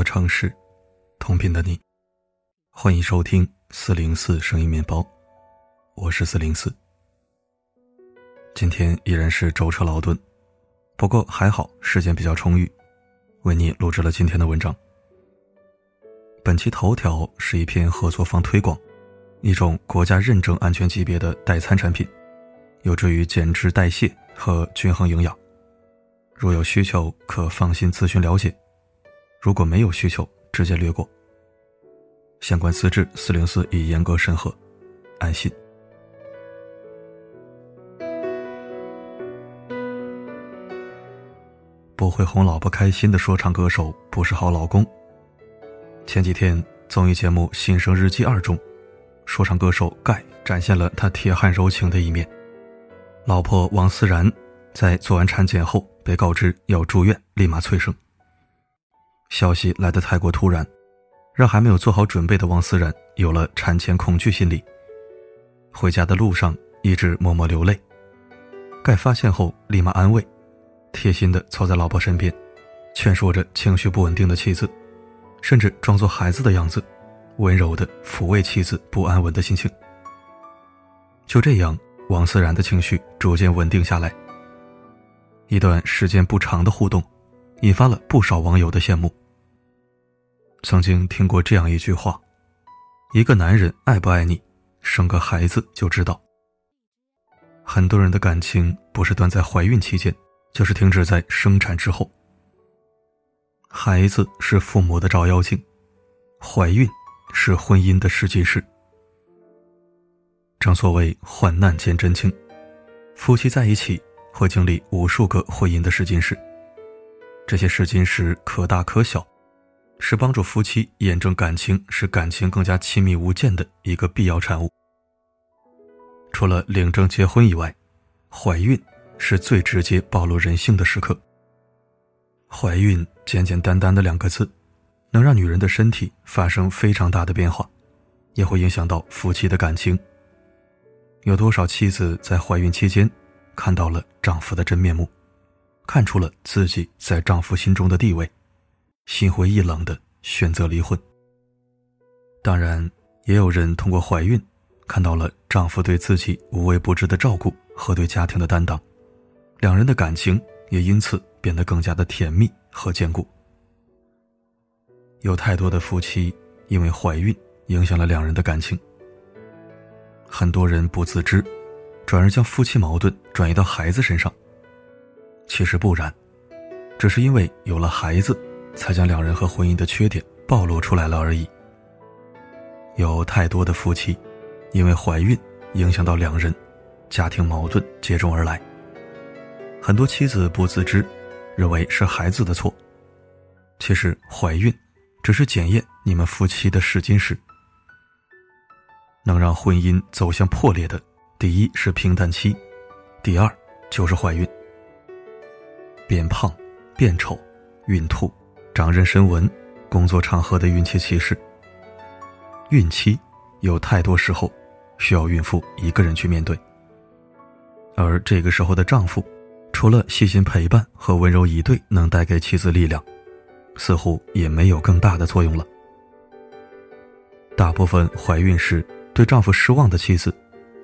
的城市，同频的你，欢迎收听四零四声音面包，我是四零四。今天依然是舟车劳顿，不过还好时间比较充裕，为你录制了今天的文章。本期头条是一篇合作方推广一种国家认证安全级别的代餐产品，有助于减脂代谢和均衡营养。如有需求，可放心咨询了解。如果没有需求，直接略过。相关资质，四零四已严格审核，安心。不会哄老婆开心的说唱歌手不是好老公。前几天综艺节目《新生日记二》中，说唱歌手盖展现了他铁汉柔情的一面。老婆王思然在做完产检后被告知要住院，立马催生。消息来得太过突然，让还没有做好准备的王思然有了产前恐惧心理。回家的路上一直默默流泪。盖发现后立马安慰，贴心的凑在老婆身边，劝说着情绪不稳定的妻子，甚至装作孩子的样子，温柔的抚慰妻子不安稳的心情。就这样，王思然的情绪逐渐稳定下来。一段时间不长的互动，引发了不少网友的羡慕。曾经听过这样一句话：“一个男人爱不爱你，生个孩子就知道。”很多人的感情不是断在怀孕期间，就是停止在生产之后。孩子是父母的照妖镜，怀孕是婚姻的试金石。正所谓患难见真情，夫妻在一起会经历无数个婚姻的试金石，这些试金石可大可小。是帮助夫妻验证感情，使感情更加亲密无间的一个必要产物。除了领证结婚以外，怀孕是最直接暴露人性的时刻。怀孕简简单单的两个字，能让女人的身体发生非常大的变化，也会影响到夫妻的感情。有多少妻子在怀孕期间看到了丈夫的真面目，看出了自己在丈夫心中的地位？心灰意冷的选择离婚。当然，也有人通过怀孕，看到了丈夫对自己无微不至的照顾和对家庭的担当，两人的感情也因此变得更加的甜蜜和坚固。有太多的夫妻因为怀孕影响了两人的感情，很多人不自知，转而将夫妻矛盾转移到孩子身上。其实不然，只是因为有了孩子。才将两人和婚姻的缺点暴露出来了而已。有太多的夫妻，因为怀孕影响到两人，家庭矛盾接踵而来。很多妻子不自知，认为是孩子的错。其实怀孕，只是检验你们夫妻的试金石。能让婚姻走向破裂的，第一是平淡期，第二就是怀孕。变胖、变丑、孕吐。长妊娠纹，工作场合的孕期歧视。孕期有太多时候需要孕妇一个人去面对，而这个时候的丈夫，除了细心陪伴和温柔以对能带给妻子力量，似乎也没有更大的作用了。大部分怀孕时对丈夫失望的妻子，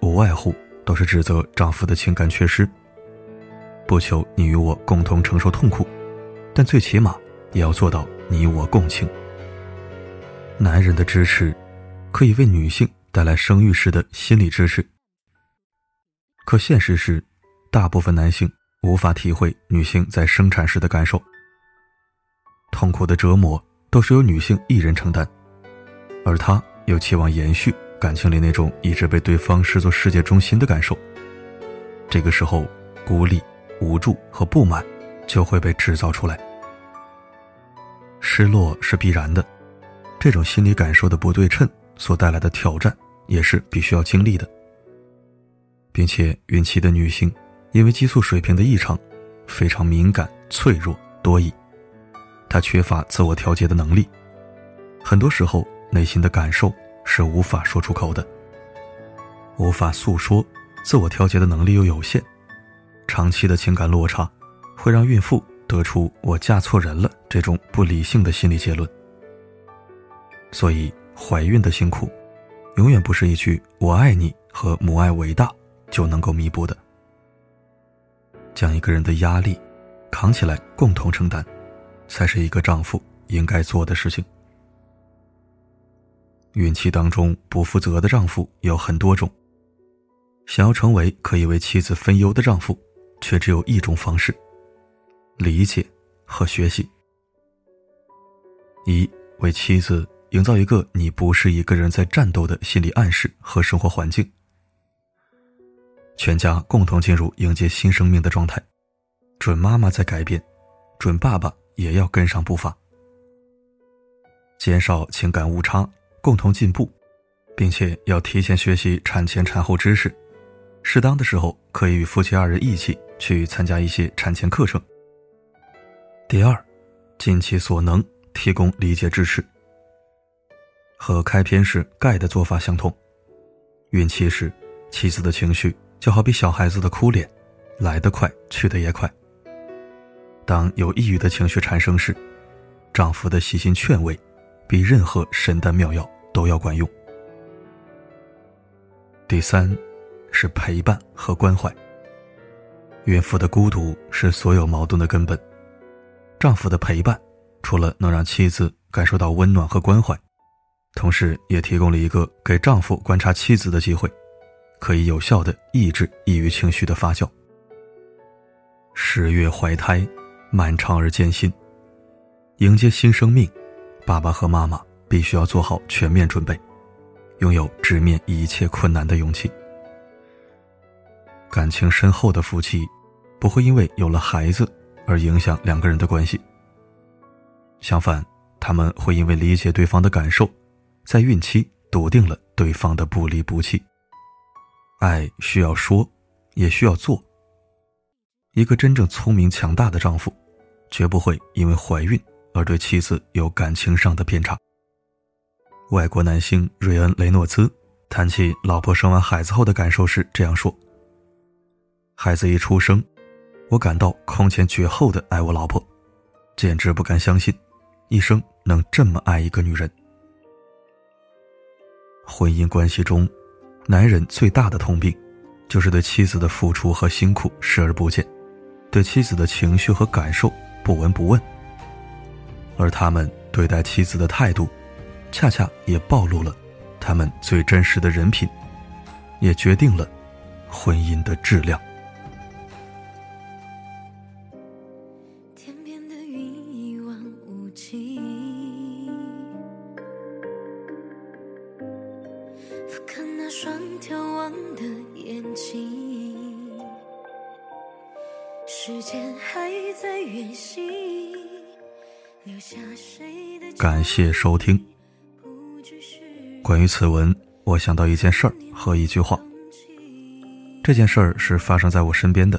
无外乎都是指责丈夫的情感缺失，不求你与我共同承受痛苦，但最起码。也要做到你我共情。男人的支持，可以为女性带来生育时的心理支持。可现实是，大部分男性无法体会女性在生产时的感受。痛苦的折磨都是由女性一人承担，而他又期望延续感情里那种一直被对方视作世界中心的感受。这个时候，孤立、无助和不满就会被制造出来。失落是必然的，这种心理感受的不对称所带来的挑战也是必须要经历的，并且孕期的女性因为激素水平的异常，非常敏感、脆弱、多疑，她缺乏自我调节的能力，很多时候内心的感受是无法说出口的，无法诉说，自我调节的能力又有限，长期的情感落差会让孕妇。得出我嫁错人了这种不理性的心理结论。所以怀孕的辛苦，永远不是一句“我爱你”和“母爱伟大”就能够弥补的。将一个人的压力扛起来，共同承担，才是一个丈夫应该做的事情。孕期当中不负责的丈夫有很多种，想要成为可以为妻子分忧的丈夫，却只有一种方式：理解和学习。一为妻子营造一个你不是一个人在战斗的心理暗示和生活环境。全家共同进入迎接新生命的状态，准妈妈在改变，准爸爸也要跟上步伐，减少情感误差，共同进步，并且要提前学习产前产后知识，适当的时候可以与夫妻二人一起去参加一些产前课程。第二，尽其所能提供理解支持，和开篇时盖的做法相同，孕期时妻子的情绪。就好比小孩子的哭脸，来得快，去得也快。当有抑郁的情绪产生时，丈夫的细心劝慰，比任何神丹妙药都要管用。第三，是陪伴和关怀。孕妇的孤独是所有矛盾的根本，丈夫的陪伴，除了能让妻子感受到温暖和关怀，同时也提供了一个给丈夫观察妻子的机会。可以有效的抑制抑郁情绪的发酵。十月怀胎，漫长而艰辛，迎接新生命，爸爸和妈妈必须要做好全面准备，拥有直面一切困难的勇气。感情深厚的夫妻，不会因为有了孩子而影响两个人的关系。相反，他们会因为理解对方的感受，在孕期笃定了对方的不离不弃。爱需要说，也需要做。一个真正聪明强大的丈夫，绝不会因为怀孕而对妻子有感情上的偏差。外国男星瑞恩·雷诺兹谈起老婆生完孩子后的感受时这样说：“孩子一出生，我感到空前绝后的爱我老婆，简直不敢相信，一生能这么爱一个女人。”婚姻关系中。男人最大的通病，就是对妻子的付出和辛苦视而不见，对妻子的情绪和感受不闻不问。而他们对待妻子的态度，恰恰也暴露了他们最真实的人品，也决定了婚姻的质量。时间还在感谢收听。关于此文，我想到一件事儿和一句话。这件事儿是发生在我身边的，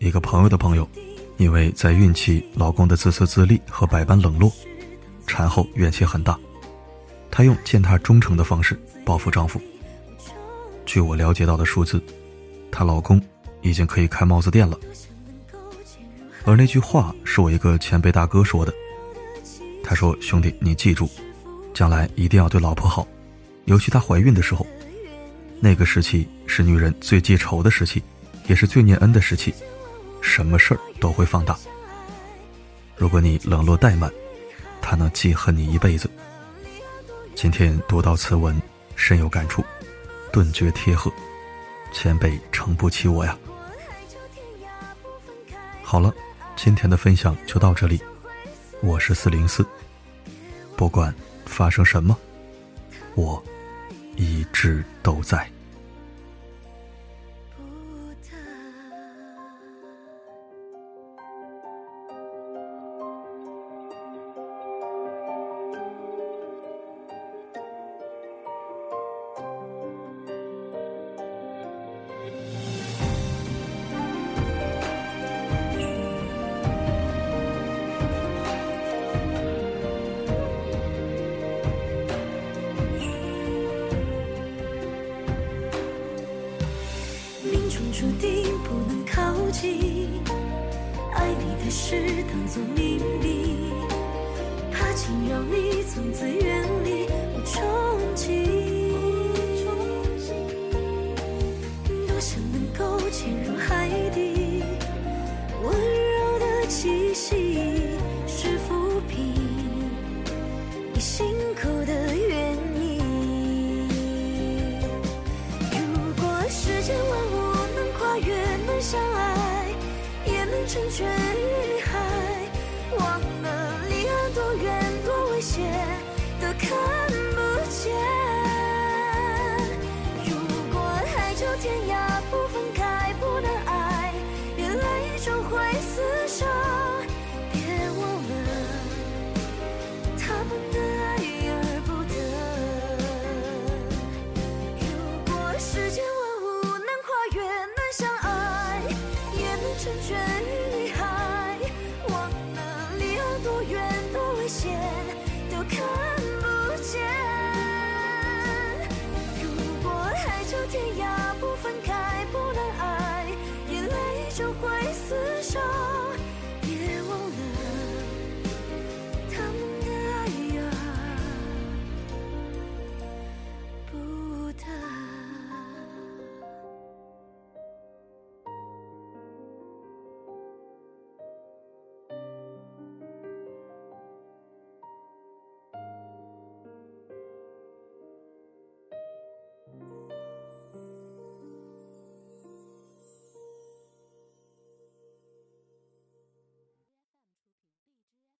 一个朋友的朋友，因为在孕期老公的自私自利和百般冷落，产后怨气很大，她用践踏忠诚的方式报复丈夫。据我了解到的数字，她老公已经可以开帽子店了。而那句话是我一个前辈大哥说的，他说：“兄弟，你记住，将来一定要对老婆好，尤其她怀孕的时候，那个时期是女人最记仇的时期，也是最念恩的时期，什么事儿都会放大。如果你冷落怠慢，她能记恨你一辈子。”今天读到此文，深有感触，顿觉贴合，前辈诚不起我呀。好了。今天的分享就到这里，我是四零四。不管发生什么，我一直都在。注定不能靠近。爱你的事当作秘密，怕惊扰你，从此远离我憧憬。多想能够潜入海底，温柔的情。相爱也能成全与海，忘了离岸多远，多危险都看不见。谢。